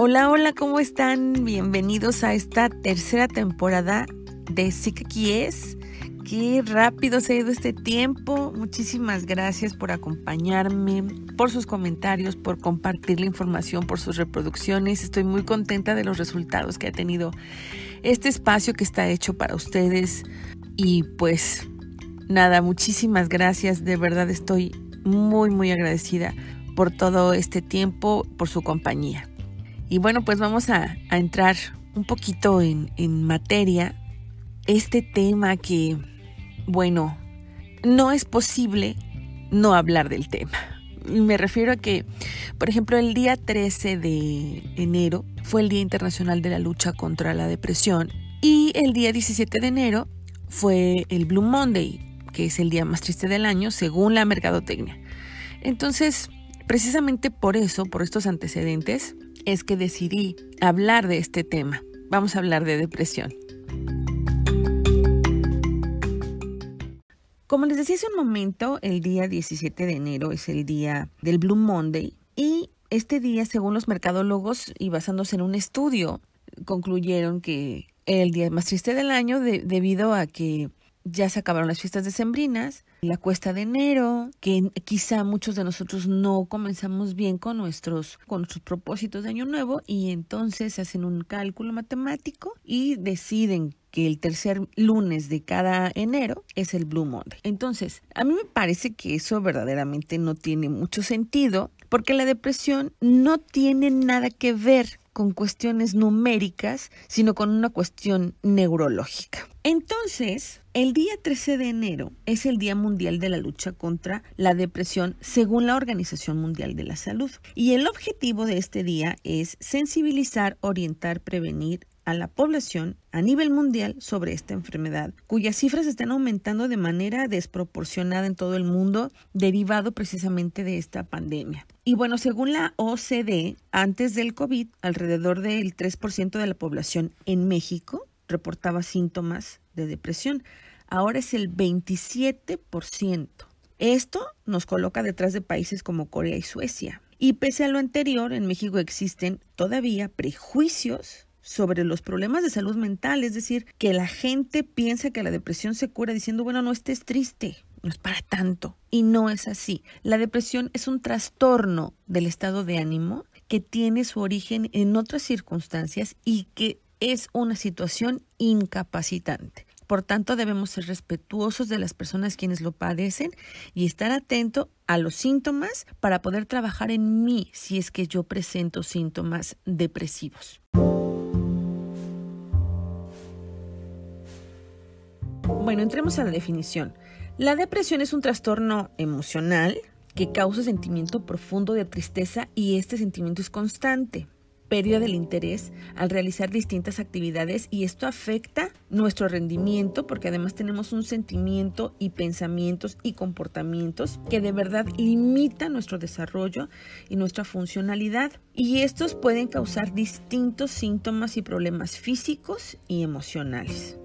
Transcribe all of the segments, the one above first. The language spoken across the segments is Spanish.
Hola, hola, ¿cómo están? Bienvenidos a esta tercera temporada de Sí que es. Qué rápido se ha ido este tiempo. Muchísimas gracias por acompañarme, por sus comentarios, por compartir la información, por sus reproducciones. Estoy muy contenta de los resultados que ha tenido este espacio que está hecho para ustedes. Y pues nada, muchísimas gracias. De verdad estoy muy, muy agradecida por todo este tiempo, por su compañía. Y bueno, pues vamos a, entrar un poquito en, en materia. Este tema que, bueno, no es posible no hablar del tema. Me refiero a que, por ejemplo, el día 13 de enero fue el Día Internacional de la Lucha contra la Depresión y el día 17 de enero fue el Blue Monday, que es el día más triste del año según la mercadotecnia. Entonces, precisamente por eso, por estos antecedentes, es que decidí hablar de este tema. Vamos a hablar de depresión. Como les decía hace un momento, el día 17 de enero es el día del Blue Monday y este día, según los mercadólogos y basándose en un estudio, concluyeron que el día más triste del año debido a que ya se acabaron las fiestas decembrinas, la cuesta de enero, que quizá muchos de nosotros no comenzamos bien con nuestros, con nuestros propósitos de año nuevo y entonces hacen un cálculo matemático y deciden que el tercer lunes de cada enero es el Blue Monday. Entonces, a mí me parece que eso verdaderamente no tiene mucho sentido porque la depresión no tiene nada que ver con cuestiones numéricas, sino con una cuestión neurológica. Entonces, el día 13 de enero es el Día Mundial de la Lucha contra la Depresión según la Organización Mundial de la Salud. Y el objetivo de este día es sensibilizar, orientar, prevenir a la población a nivel mundial sobre esta enfermedad, cuyas cifras están aumentando de manera desproporcionada en todo el mundo, derivado precisamente de esta pandemia. Y bueno, según la OCDE, antes del COVID, alrededor del 3% de la población en México reportaba síntomas de depresión. Ahora es el 27%. Esto nos coloca detrás de países como Corea y Suecia. Y pese a lo anterior, en México existen todavía prejuicios sobre los problemas de salud mental, es decir, que la gente piensa que la depresión se cura diciendo, bueno, no estés triste, no es para tanto. Y no es así. La depresión es un trastorno del estado de ánimo que tiene su origen en otras circunstancias y que es una situación incapacitante. Por tanto, debemos ser respetuosos de las personas quienes lo padecen y estar atento a los síntomas para poder trabajar en mí si es que yo presento síntomas depresivos. Bueno, entremos a la definición. La depresión es un trastorno emocional que causa sentimiento profundo de tristeza y este sentimiento es constante pérdida del interés al realizar distintas actividades y esto afecta nuestro rendimiento porque además tenemos un sentimiento y pensamientos y comportamientos que de verdad limitan nuestro desarrollo y nuestra funcionalidad y estos pueden causar distintos síntomas y problemas físicos y emocionales.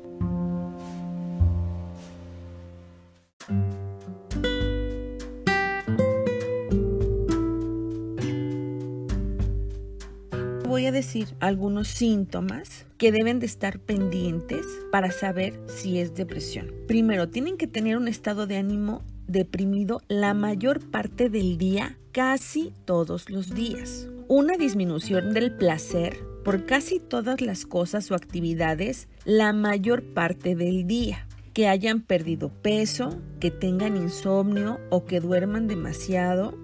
Voy a decir algunos síntomas que deben de estar pendientes para saber si es depresión. Primero, tienen que tener un estado de ánimo deprimido la mayor parte del día, casi todos los días. Una disminución del placer por casi todas las cosas o actividades la mayor parte del día. Que hayan perdido peso, que tengan insomnio o que duerman demasiado,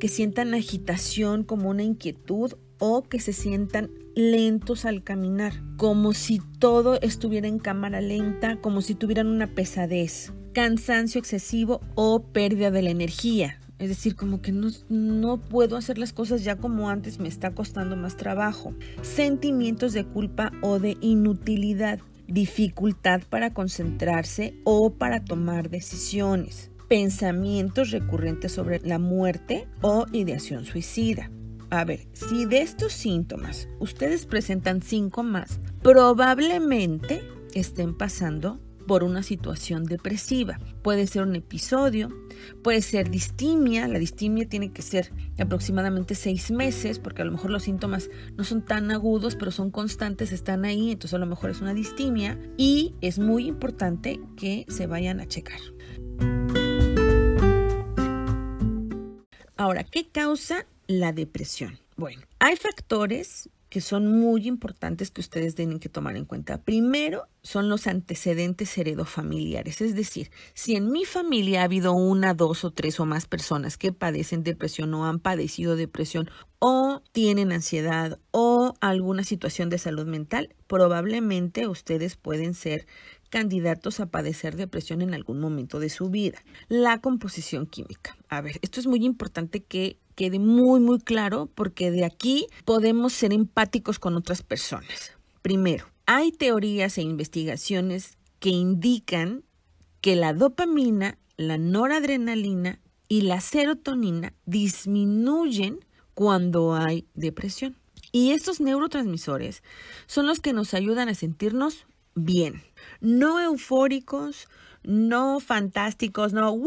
que sientan agitación como una inquietud o que se sientan lentos al caminar, como si todo estuviera en cámara lenta, como si tuvieran una pesadez, cansancio excesivo o pérdida de la energía. Es decir, como que no, no, puedo hacer las cosas ya como antes, me está costando más trabajo. Sentimientos de culpa o de inutilidad, dificultad para concentrarse o para tomar decisiones, pensamientos recurrentes sobre la muerte o ideación suicida a ver, si de estos síntomas ustedes presentan cinco más, probablemente estén pasando por una situación depresiva. Puede ser un episodio, puede ser distimia. La distimia tiene que ser aproximadamente seis meses, porque a lo mejor los síntomas no son tan agudos, pero son constantes, están ahí, entonces a lo mejor es una distimia. Y es muy importante que se vayan a checar. Ahora, ¿qué causa la depresión? Bueno, hay factores que son muy importantes que ustedes tienen que tomar en cuenta. Primero son los antecedentes heredofamiliares, es decir, si en mi familia ha habido una, dos o tres o más personas que padecen depresión o han padecido depresión o tienen ansiedad o alguna situación de salud mental, probablemente ustedes pueden ser candidatos a padecer depresión en algún momento de su vida. La composición química. A ver, esto es muy importante que quede muy, muy claro porque de aquí podemos ser empáticos con otras personas. Primero, hay teorías e investigaciones que indican que la dopamina, la noradrenalina y la serotonina disminuyen cuando hay depresión. Y estos neurotransmisores son los que nos ayudan a sentirnos bien, no eufóricos, no fantásticos, no,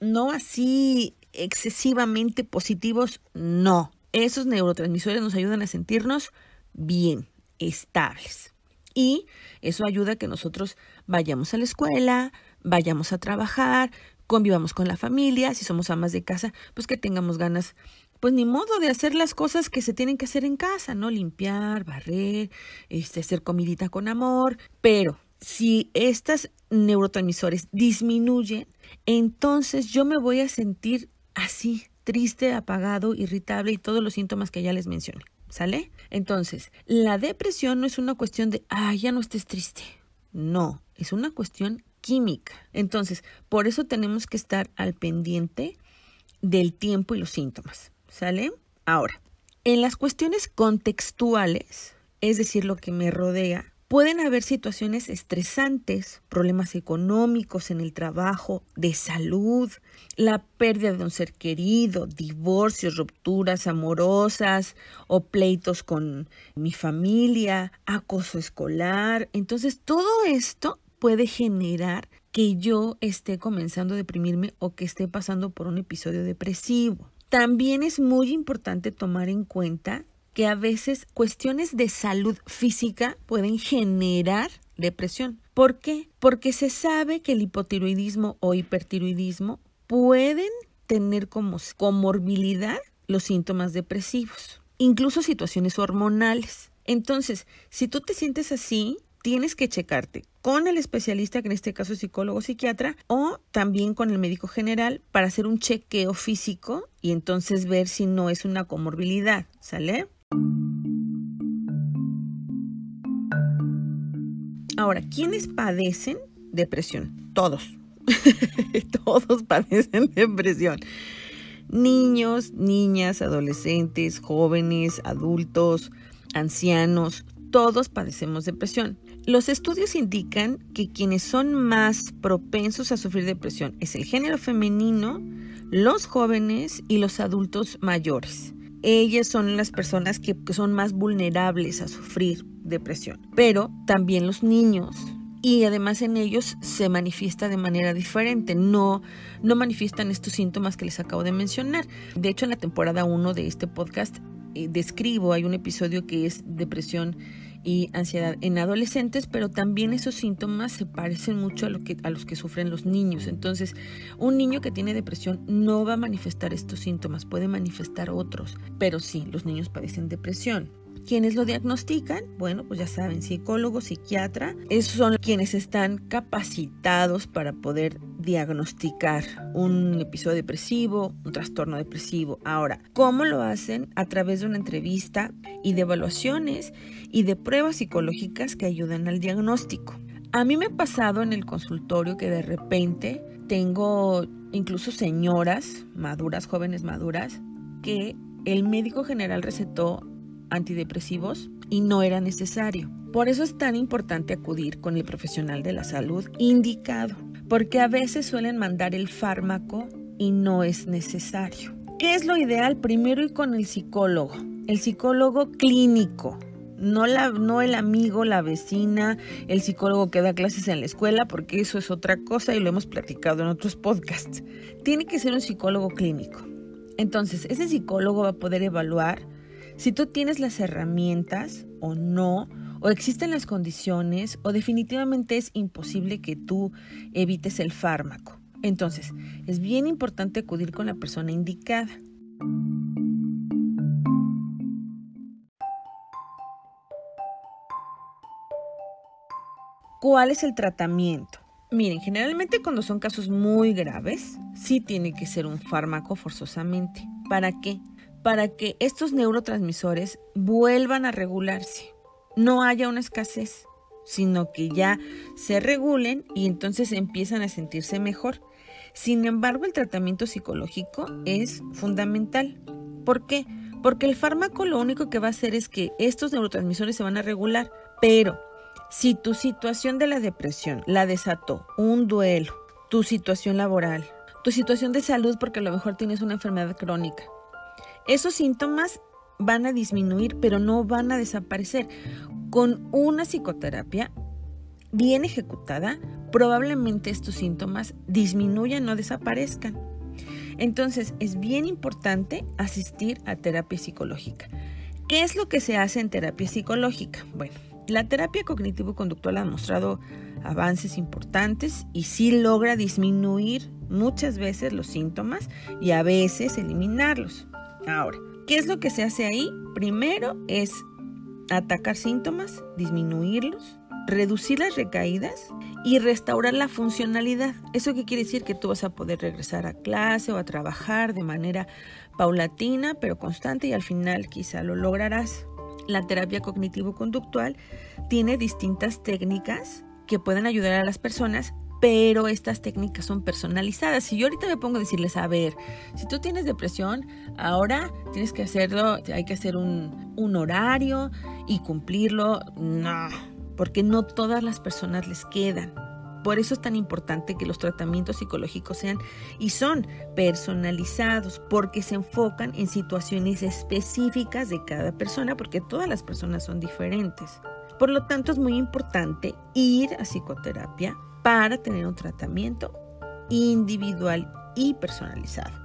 no así excesivamente positivos, no. Esos neurotransmisores nos ayudan a sentirnos bien, estables. Y eso ayuda a que nosotros vayamos a la escuela, vayamos a trabajar, convivamos con la familia, si somos amas de casa, pues que tengamos ganas, pues ni modo de hacer las cosas que se tienen que hacer en casa, ¿no? Limpiar, barrer, este, hacer comidita con amor, pero si estos neurotransmisores disminuyen, entonces yo me voy a sentir así, triste, apagado, irritable y todos los síntomas que ya les mencioné. ¿Sale? Entonces, la depresión no es una cuestión de, ah, ya no estés triste. No, es una cuestión química. Entonces, por eso tenemos que estar al pendiente del tiempo y los síntomas. ¿Sale? Ahora, en las cuestiones contextuales, es decir, lo que me rodea, Pueden haber situaciones estresantes, problemas económicos en el trabajo, de salud, la pérdida de un ser querido, divorcios, rupturas amorosas o pleitos con mi familia, acoso escolar. Entonces, todo esto puede generar que yo esté comenzando a deprimirme o que esté pasando por un episodio depresivo. También es muy importante tomar en cuenta que a veces cuestiones de salud física pueden generar depresión. ¿Por qué? Porque se sabe que el hipotiroidismo o hipertiroidismo pueden tener como comorbilidad los síntomas depresivos, incluso situaciones hormonales. Entonces, si tú te sientes así, tienes que checarte con el especialista, que en este caso es psicólogo o psiquiatra, o también con el médico general para hacer un chequeo físico y entonces ver si no es una comorbilidad, ¿sale? Ahora, ¿quiénes padecen depresión? Todos. Todos padecen depresión. Niños, niñas, adolescentes, jóvenes, adultos, ancianos, todos padecemos depresión. Los estudios indican que quienes son más propensos a sufrir depresión es el género femenino, los jóvenes y los adultos mayores ellas son las personas que, son más vulnerables a sufrir depresión, pero también los niños, y además en ellos se manifiesta de manera diferente, no, no manifiestan estos síntomas que les acabo de mencionar. De hecho, en la temporada 1 de este podcast eh, describo, hay un episodio que es depresión y ansiedad en adolescentes, pero también esos síntomas se parecen mucho a, lo que, a los que sufren los niños. Entonces, un niño que tiene depresión no va a manifestar estos síntomas, puede manifestar otros, pero sí, los niños padecen depresión. ¿Quiénes lo diagnostican? Bueno, pues ya saben, psicólogo, psiquiatra, esos son quienes están capacitados para poder diagnosticar un episodio depresivo, un trastorno depresivo. Ahora, ¿cómo lo hacen? A través de una entrevista y de evaluaciones y de pruebas psicológicas que ayudan al diagnóstico. A mí me ha pasado en el consultorio que de repente tengo incluso señoras maduras, jóvenes maduras, que el médico general recetó antidepresivos y no era necesario. Por eso es tan importante acudir con el profesional de la salud indicado, porque a veces suelen mandar el fármaco y no es necesario. ¿Qué es lo ideal? Primero ir con el psicólogo, el psicólogo clínico, no, la, no el amigo, la vecina, el psicólogo que da clases en la escuela, porque eso es otra cosa y lo hemos platicado en otros podcasts. Tiene que ser un psicólogo clínico. Entonces, ese psicólogo va a poder evaluar si tú tienes las herramientas o no, o existen las condiciones, o definitivamente es imposible que tú evites el fármaco. Entonces, es bien importante acudir con la persona indicada. ¿Cuál es el tratamiento? Miren, generalmente cuando son casos muy graves, sí tiene que ser un fármaco forzosamente. ¿Para qué? Para que estos neurotransmisores vuelvan a regularse. No haya una escasez, sino que ya se regulen y entonces empiezan a sentirse mejor. Sin embargo, el tratamiento psicológico es fundamental. ¿Por qué? Porque el fármaco lo único que va a hacer es que estos neurotransmisores se van a regular, pero si tu situación de la depresión la desató un duelo, tu situación laboral, tu situación de salud porque a lo mejor tienes una enfermedad crónica, esos síntomas van a disminuir pero no van a desaparecer. Con una psicoterapia bien ejecutada, probablemente estos síntomas disminuyan o desaparezcan. Entonces es bien importante asistir a terapia psicológica. ¿Qué es lo que se hace en terapia psicológica? Bueno, la terapia cognitivo-conductual ha mostrado avances importantes y sí logra disminuir muchas veces los síntomas y a veces eliminarlos. Ahora, ¿qué es lo que se hace ahí? Primero es atacar síntomas, disminuirlos, reducir las recaídas y restaurar la funcionalidad. ¿Eso qué quiere decir? Que tú vas a poder regresar a clase o a trabajar de manera paulatina, pero constante y al final quizá lo lograrás. La terapia cognitivo-conductual tiene distintas técnicas que pueden ayudar a las personas, pero estas técnicas son personalizadas. Si yo ahorita me pongo a decirles, a ver, si tú tienes depresión, ahora tienes que hacerlo, hay que hacer un, un horario y cumplirlo, no, porque no todas las personas les quedan. Por eso es tan importante que los tratamientos psicológicos sean y son personalizados, porque se enfocan en situaciones específicas de cada persona, porque todas las personas son diferentes. Por lo tanto, es muy importante ir a psicoterapia para tener un tratamiento individual y personalizado.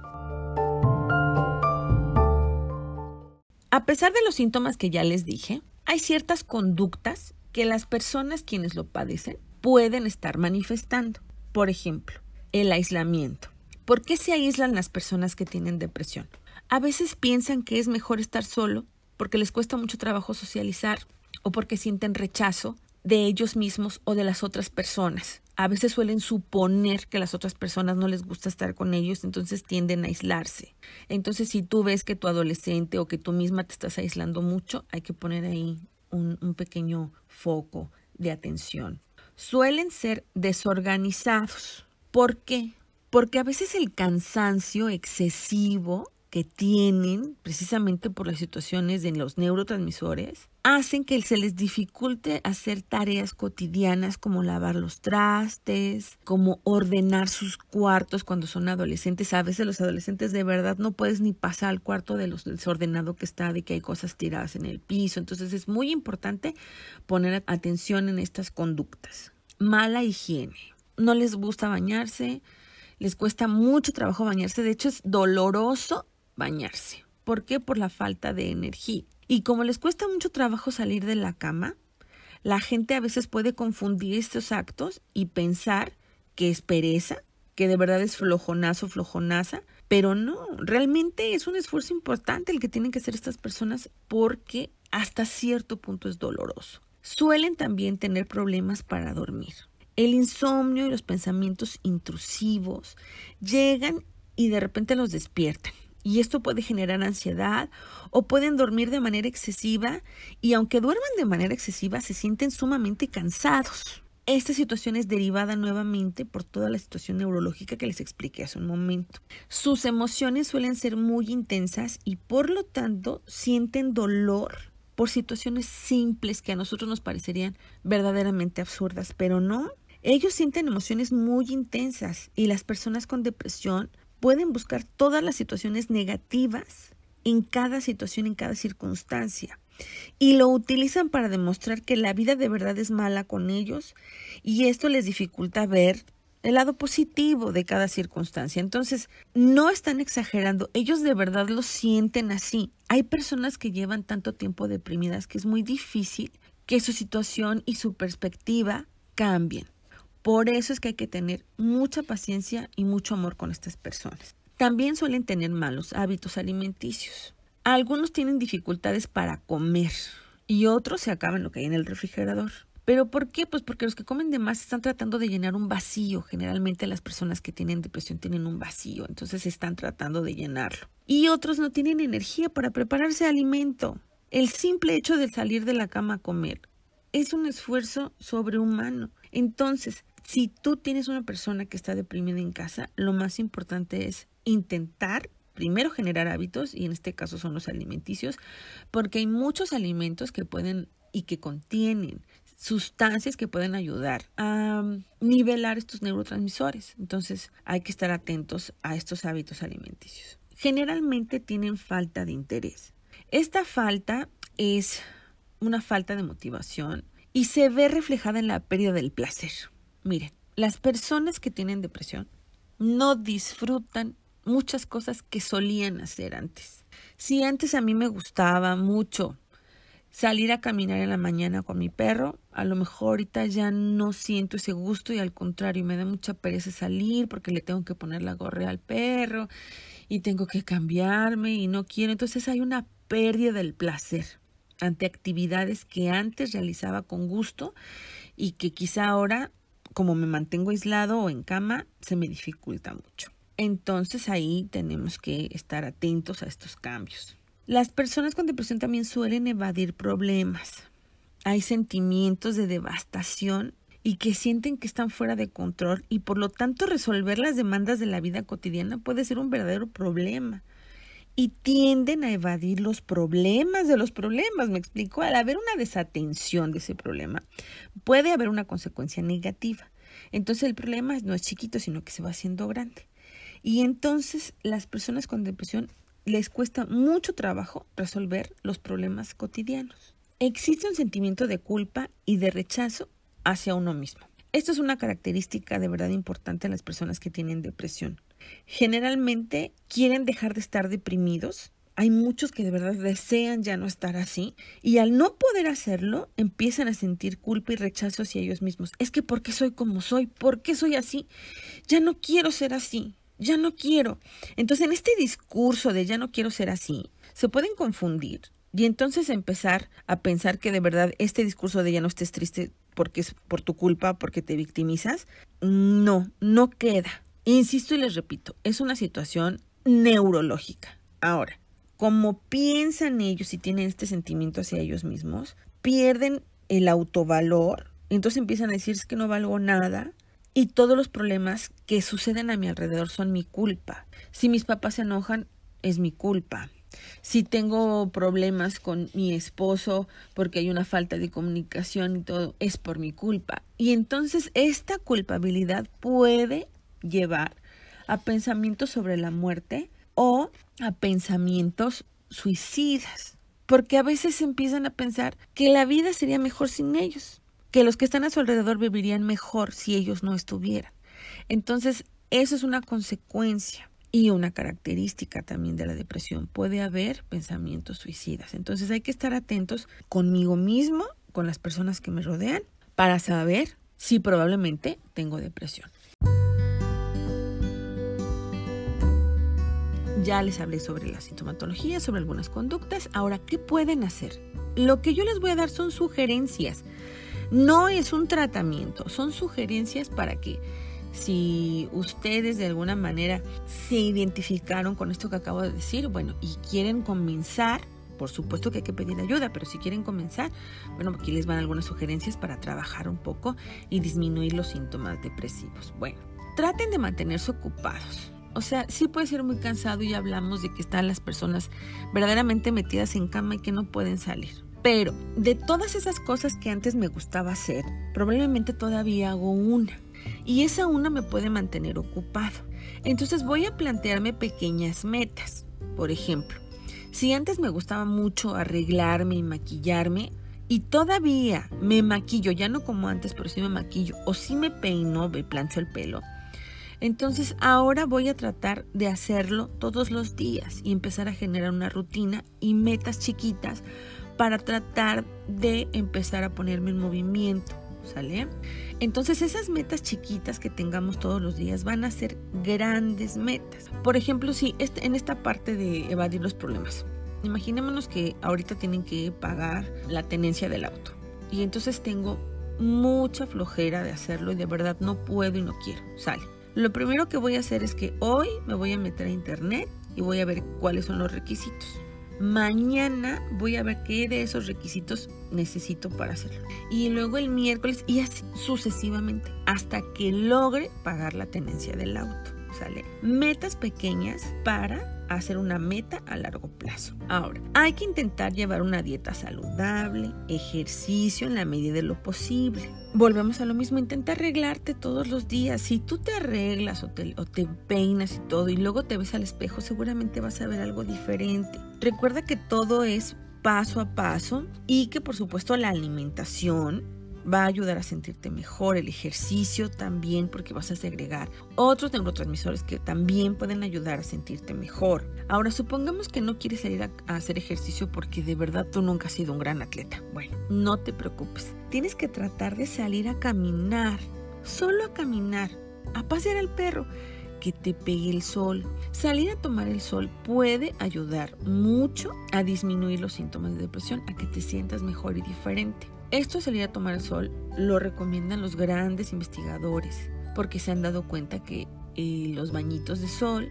A pesar de los síntomas que ya les dije, hay ciertas conductas que las personas quienes lo padecen pueden estar manifestando. Por ejemplo, el aislamiento. ¿Por qué se aíslan las personas que tienen depresión? A veces piensan que es mejor estar solo porque les cuesta mucho trabajo socializar o porque sienten rechazo de ellos mismos o de las otras personas. A veces suelen suponer que las otras personas no les gusta estar con ellos, entonces tienden a aislarse. Entonces, si tú ves que tu adolescente o que tú misma te estás aislando mucho, hay que poner ahí un, pequeño foco de atención suelen ser desorganizados. ¿Por qué? Porque a veces el cansancio excesivo que tienen, precisamente por las situaciones de los neurotransmisores, hacen que se les dificulte hacer tareas cotidianas como lavar los trastes, como ordenar sus cuartos cuando son adolescentes. A veces los adolescentes de verdad no puedes ni pasar al cuarto de los desordenado que está, de que hay cosas tiradas en el piso. Entonces es muy importante poner atención en estas conductas. Mala higiene. No les gusta bañarse, les cuesta mucho trabajo bañarse. De hecho es doloroso bañarse. ¿Por qué? Por la falta de energía. Y como les cuesta mucho trabajo salir de la cama, la gente a veces puede confundir estos actos y pensar que es pereza, que de verdad es flojonazo, flojonaza, pero no, realmente es un esfuerzo importante el que tienen que hacer estas personas porque hasta cierto punto es doloroso. Suelen también tener problemas para dormir. El insomnio y los pensamientos intrusivos llegan y de repente los despiertan y esto puede generar ansiedad o pueden dormir de manera excesiva y aunque duerman de manera excesiva se sienten sumamente cansados. Esta situación es derivada nuevamente por toda la situación neurológica que les expliqué hace un momento. Sus emociones suelen ser muy intensas y por lo tanto sienten dolor por situaciones simples que a nosotros nos parecerían verdaderamente absurdas, pero no. Ellos sienten emociones muy intensas y las personas con depresión pueden buscar todas las situaciones negativas en cada situación, en cada circunstancia. y lo utilizan para demostrar que la vida de verdad es mala con ellos y esto les dificulta ver el lado positivo de cada circunstancia. Entonces, no están exagerando, ellos de verdad lo sienten así. Hay personas que llevan tanto tiempo deprimidas que es muy difícil que su situación y su perspectiva cambien. Por eso es que hay que tener mucha paciencia y mucho amor con estas personas. También suelen tener malos hábitos alimenticios. Algunos tienen dificultades para comer y otros se acaban lo que hay en el refrigerador. ¿Pero por qué? Pues porque los que comen de más están tratando de llenar un vacío. Generalmente las personas que tienen depresión tienen un vacío, entonces están tratando de llenarlo. Y otros no tienen energía para prepararse alimento. El simple hecho de salir de la cama a comer es un esfuerzo sobrehumano. Entonces, si tú tienes una persona que está deprimida en casa, lo más importante es intentar primero generar hábitos, y en este caso son los alimenticios, porque hay muchos alimentos que pueden y que contienen sustancias que pueden ayudar a nivelar estos neurotransmisores. Entonces hay que estar atentos a estos hábitos alimenticios. Generalmente tienen falta de interés. Esta falta es una falta de motivación y se ve reflejada en la pérdida del placer. Miren, las personas que tienen depresión no disfrutan muchas cosas que solían hacer antes. Si antes a mí me gustaba mucho salir a caminar en la mañana con mi perro, a lo mejor ahorita ya no siento ese gusto y al contrario me da mucha pereza salir porque le tengo que poner la gorra al perro y tengo que cambiarme y no quiero. Entonces hay una pérdida del placer ante actividades que antes realizaba con gusto y que quizá ahora como me mantengo aislado o en cama, se me dificulta mucho. Entonces ahí tenemos que estar atentos a estos cambios. Las personas con depresión también suelen evadir problemas. Hay sentimientos de devastación y que sienten que están fuera de control y por lo tanto resolver las demandas de la vida cotidiana puede ser un verdadero problema y tienden a evadir los problemas de los problemas. Me explico, al haber una desatención de ese problema, puede haber una consecuencia negativa. Entonces el problema no es chiquito, sino que se va haciendo grande. Y entonces las personas con depresión les cuesta mucho trabajo resolver los problemas cotidianos. Existe un sentimiento de culpa y de rechazo hacia uno mismo. Esto es una característica de verdad importante en las personas que tienen depresión. Generalmente quieren dejar de estar deprimidos. Hay muchos que de verdad desean ya no estar así y al no poder hacerlo empiezan a sentir culpa y rechazo hacia ellos mismos. Es que ¿por qué soy como soy? ¿Por qué soy así? Ya no quiero ser así. Ya no quiero. Entonces en este discurso de ya no quiero ser así, se pueden confundir y entonces empezar a pensar que de verdad este discurso de ya no estés triste porque es por tu culpa, porque te victimizas, no, no queda. Insisto y les repito, es una situación neurológica. Ahora, como piensan ellos y tienen este sentimiento hacia ellos mismos, pierden el autovalor, entonces empiezan a decir que no valgo nada y todos los problemas que suceden a mi alrededor son mi culpa. Si mis papás se enojan, es mi culpa. Si tengo problemas con mi esposo porque hay una falta de comunicación y todo, es por mi culpa. Y entonces esta culpabilidad puede llevar a pensamientos sobre la muerte o a pensamientos suicidas. Porque a veces empiezan a pensar que la vida sería mejor sin ellos, que los que están a su alrededor vivirían mejor si ellos no estuvieran. Entonces, eso es una consecuencia y una característica también de la depresión. Puede haber pensamientos suicidas. Entonces hay que estar atentos conmigo mismo, con las personas que me rodean, para saber si probablemente tengo depresión. Ya les hablé sobre la sintomatología, sobre algunas conductas. Ahora, ¿qué pueden hacer? Lo que yo les voy a dar son sugerencias. No es un tratamiento, son sugerencias para que si ustedes de alguna manera se identificaron con esto que acabo de decir, bueno, y quieren comenzar, por supuesto que hay que pedir ayuda, pero si quieren comenzar, bueno, aquí les van algunas sugerencias para trabajar un poco y disminuir los síntomas depresivos. Bueno, traten de mantenerse ocupados. O sea, sí puede ser muy cansado y hablamos de que están las personas verdaderamente metidas en cama y que no pueden salir. Pero de todas esas cosas que antes me gustaba hacer, probablemente todavía hago una. Y esa una me puede mantener ocupado. Entonces voy a plantearme pequeñas metas. Por ejemplo, Si antes me gustaba mucho arreglarme y maquillarme, y todavía me maquillo, ya no como antes, pero sí me maquillo, o sí me peino, me plancho el pelo, entonces ahora voy a tratar de hacerlo todos los días y empezar a generar una rutina y metas chiquitas para tratar de empezar a ponerme en movimiento, ¿sale? Entonces esas metas chiquitas que tengamos todos los días van a ser grandes metas. Por ejemplo, si este, en esta parte de evadir los problemas, imaginémonos que ahorita tienen que pagar la tenencia del auto y entonces tengo mucha flojera de hacerlo y de verdad no puedo y no quiero, sale lo primero que voy a hacer es que hoy me voy a meter a internet y voy a ver cuáles son los requisitos. Mañana voy a ver qué de esos requisitos necesito para hacerlo. Y luego el miércoles y así sucesivamente hasta que logre pagar la tenencia del auto. ¿Sale? Metas pequeñas para hacer una meta a largo plazo. Ahora, hay que intentar llevar una dieta saludable, ejercicio en la medida de lo posible. Volvemos a lo mismo, intenta arreglarte todos los días. Si tú te arreglas o te, o te peinas y todo y luego te ves al espejo, seguramente vas a ver algo diferente. Recuerda que todo es paso a paso y que por supuesto la alimentación va a ayudar a sentirte mejor, el ejercicio también porque vas a segregar otros neurotransmisores que también pueden ayudar a sentirte mejor. Ahora, supongamos que no quieres salir a, hacer ejercicio porque de verdad tú nunca has sido un gran atleta. Bueno, no te preocupes. Tienes que tratar de salir a caminar, solo a caminar, a pasear al perro que te pegue el sol. Salir a tomar el sol puede ayudar mucho a disminuir los síntomas de depresión, a que te sientas mejor y diferente. Esto salir a tomar sol lo recomiendan los grandes investigadores porque se han dado cuenta que eh, los bañitos de sol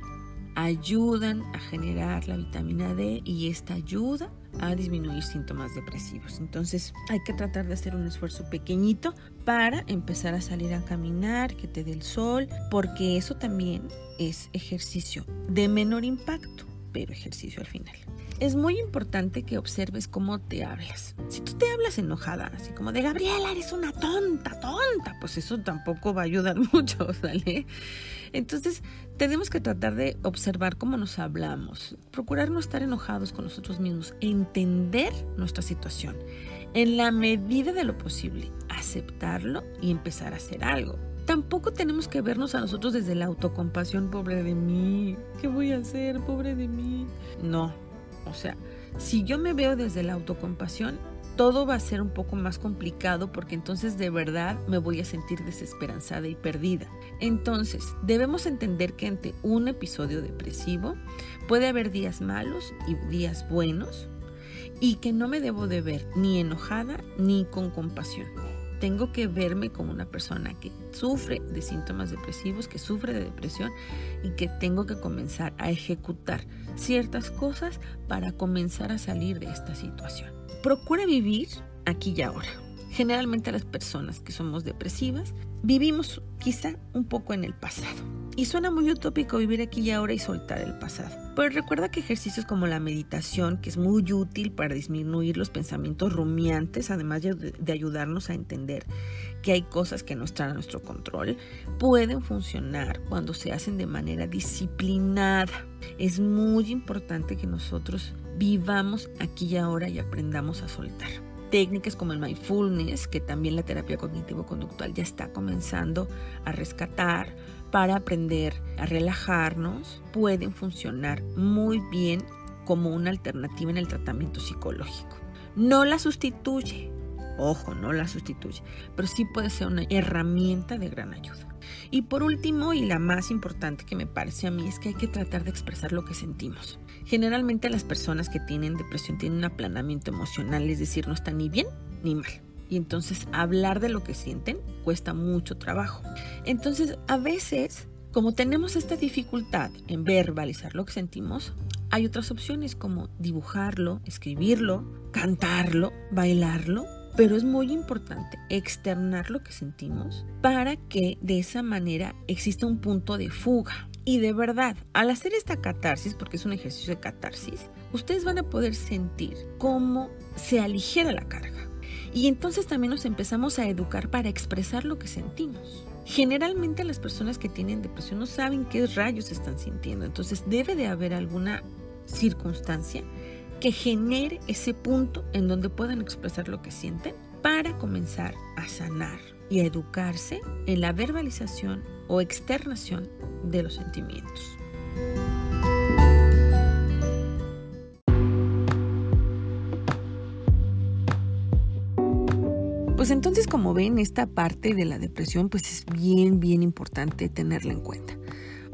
ayudan a generar la vitamina D y esta ayuda a disminuir síntomas depresivos. Entonces hay que tratar de hacer un esfuerzo pequeñito para empezar a salir a caminar, que te dé el sol, porque eso también es ejercicio de menor impacto, pero ejercicio al final es muy importante que observes cómo te hablas. Si tú te hablas enojada, así como de Gabriela, eres una tonta, tonta, pues eso tampoco va a ayudar mucho, ¿sale? Entonces, tenemos que tratar de observar cómo nos hablamos, procurar no estar enojados con nosotros mismos, entender nuestra situación, en la medida de lo posible, aceptarlo y empezar a hacer algo. Tampoco tenemos que vernos a nosotros desde la autocompasión, pobre de mí, ¿qué voy a hacer, pobre de mí? No, o sea, si yo me veo desde la autocompasión, todo va a ser un poco más complicado porque entonces de verdad me voy a sentir desesperanzada y perdida. Entonces, debemos entender que ante un episodio depresivo puede haber días malos y días buenos y que no me debo de ver ni enojada ni con compasión. Tengo que verme como una persona que sufre de síntomas depresivos, que sufre de depresión y que tengo que comenzar a ejecutar ciertas cosas para comenzar a salir de esta situación. Procura vivir aquí y ahora. Generalmente las personas que somos depresivas vivimos quizá un poco en el pasado. Y suena muy utópico vivir aquí y ahora y soltar el pasado. Pero recuerda que ejercicios como la meditación, que es muy útil para disminuir los pensamientos rumiantes, además de, ayudarnos a entender que hay cosas que no están a nuestro control, pueden funcionar cuando se hacen de manera disciplinada. Es muy importante que nosotros vivamos aquí y ahora y aprendamos a soltar técnicas como el mindfulness, que también la terapia cognitivo-conductual ya está comenzando a rescatar para aprender a relajarnos, pueden funcionar muy bien como una alternativa en el tratamiento psicológico. No la sustituye, ojo, no la sustituye, pero sí puede ser una herramienta de gran ayuda. Y por último, y la más importante que me parece a mí, es que hay que tratar de expresar lo que sentimos. Generalmente las personas que tienen depresión tienen un aplanamiento emocional, es decir, no están ni bien ni mal. Y entonces hablar de lo que sienten cuesta mucho trabajo. Entonces, a veces, como tenemos esta dificultad en verbalizar lo que sentimos, hay otras opciones como dibujarlo, escribirlo, cantarlo, bailarlo pero es muy importante externar lo que sentimos para que de esa manera exista un punto de fuga. Y de verdad, al hacer esta catarsis, porque es un ejercicio de catarsis, ustedes van a poder sentir cómo se aligera la carga. Y entonces también nos empezamos a educar para expresar lo que sentimos. Generalmente las personas que tienen depresión no saben qué rayos están sintiendo, entonces debe de haber alguna circunstancia que genere ese punto en donde puedan expresar lo que sienten para comenzar a sanar y a educarse en la verbalización o externación de los sentimientos. Pues entonces, como ven, esta parte de la depresión pues es bien, bien importante tenerla en cuenta.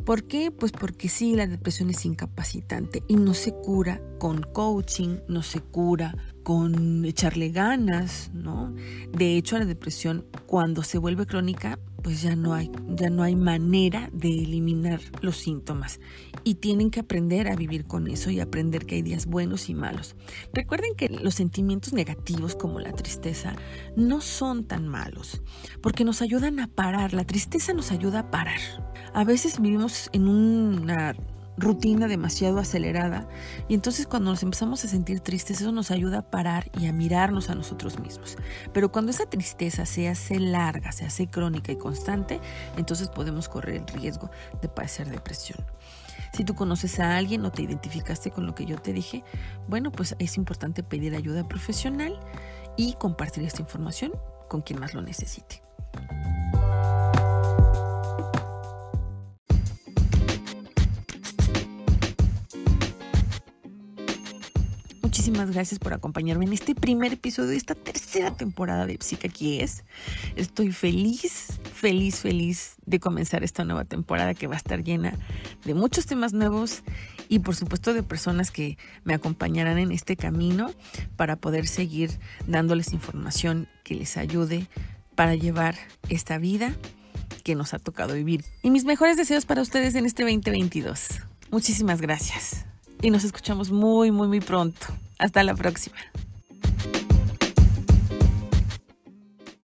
¿Por qué? Pues porque sí, la depresión es incapacitante y no se cura con coaching, no se cura con echarle ganas, ¿no? De hecho, la depresión cuando se vuelve crónica pues ya no hay, ya no hay manera de eliminar los síntomas y tienen que aprender a vivir con eso y aprender que hay días buenos y malos. Recuerden que los sentimientos negativos como la tristeza no son tan malos porque nos ayudan a parar, la tristeza nos ayuda a parar. A veces vivimos en una rutina demasiado acelerada y entonces cuando nos empezamos a sentir tristes eso nos ayuda a parar y a mirarnos a nosotros mismos. Pero cuando esa tristeza se hace larga, se hace crónica y constante, entonces podemos correr el riesgo de padecer depresión. Si tú conoces a alguien o te identificaste con lo que yo te dije, bueno, pues es importante pedir ayuda profesional y compartir esta información con quien más lo necesite. Muchísimas gracias por acompañarme en este primer episodio de esta tercera temporada de Psica es. Estoy feliz, feliz, feliz de comenzar esta nueva temporada que va a estar llena de muchos temas nuevos y por supuesto de personas que me acompañarán en este camino para poder seguir dándoles información que les ayude para llevar esta vida que nos ha tocado vivir. Y mis mejores deseos para ustedes en este 2022. Muchísimas gracias y nos escuchamos muy, muy, muy pronto. Hasta la próxima.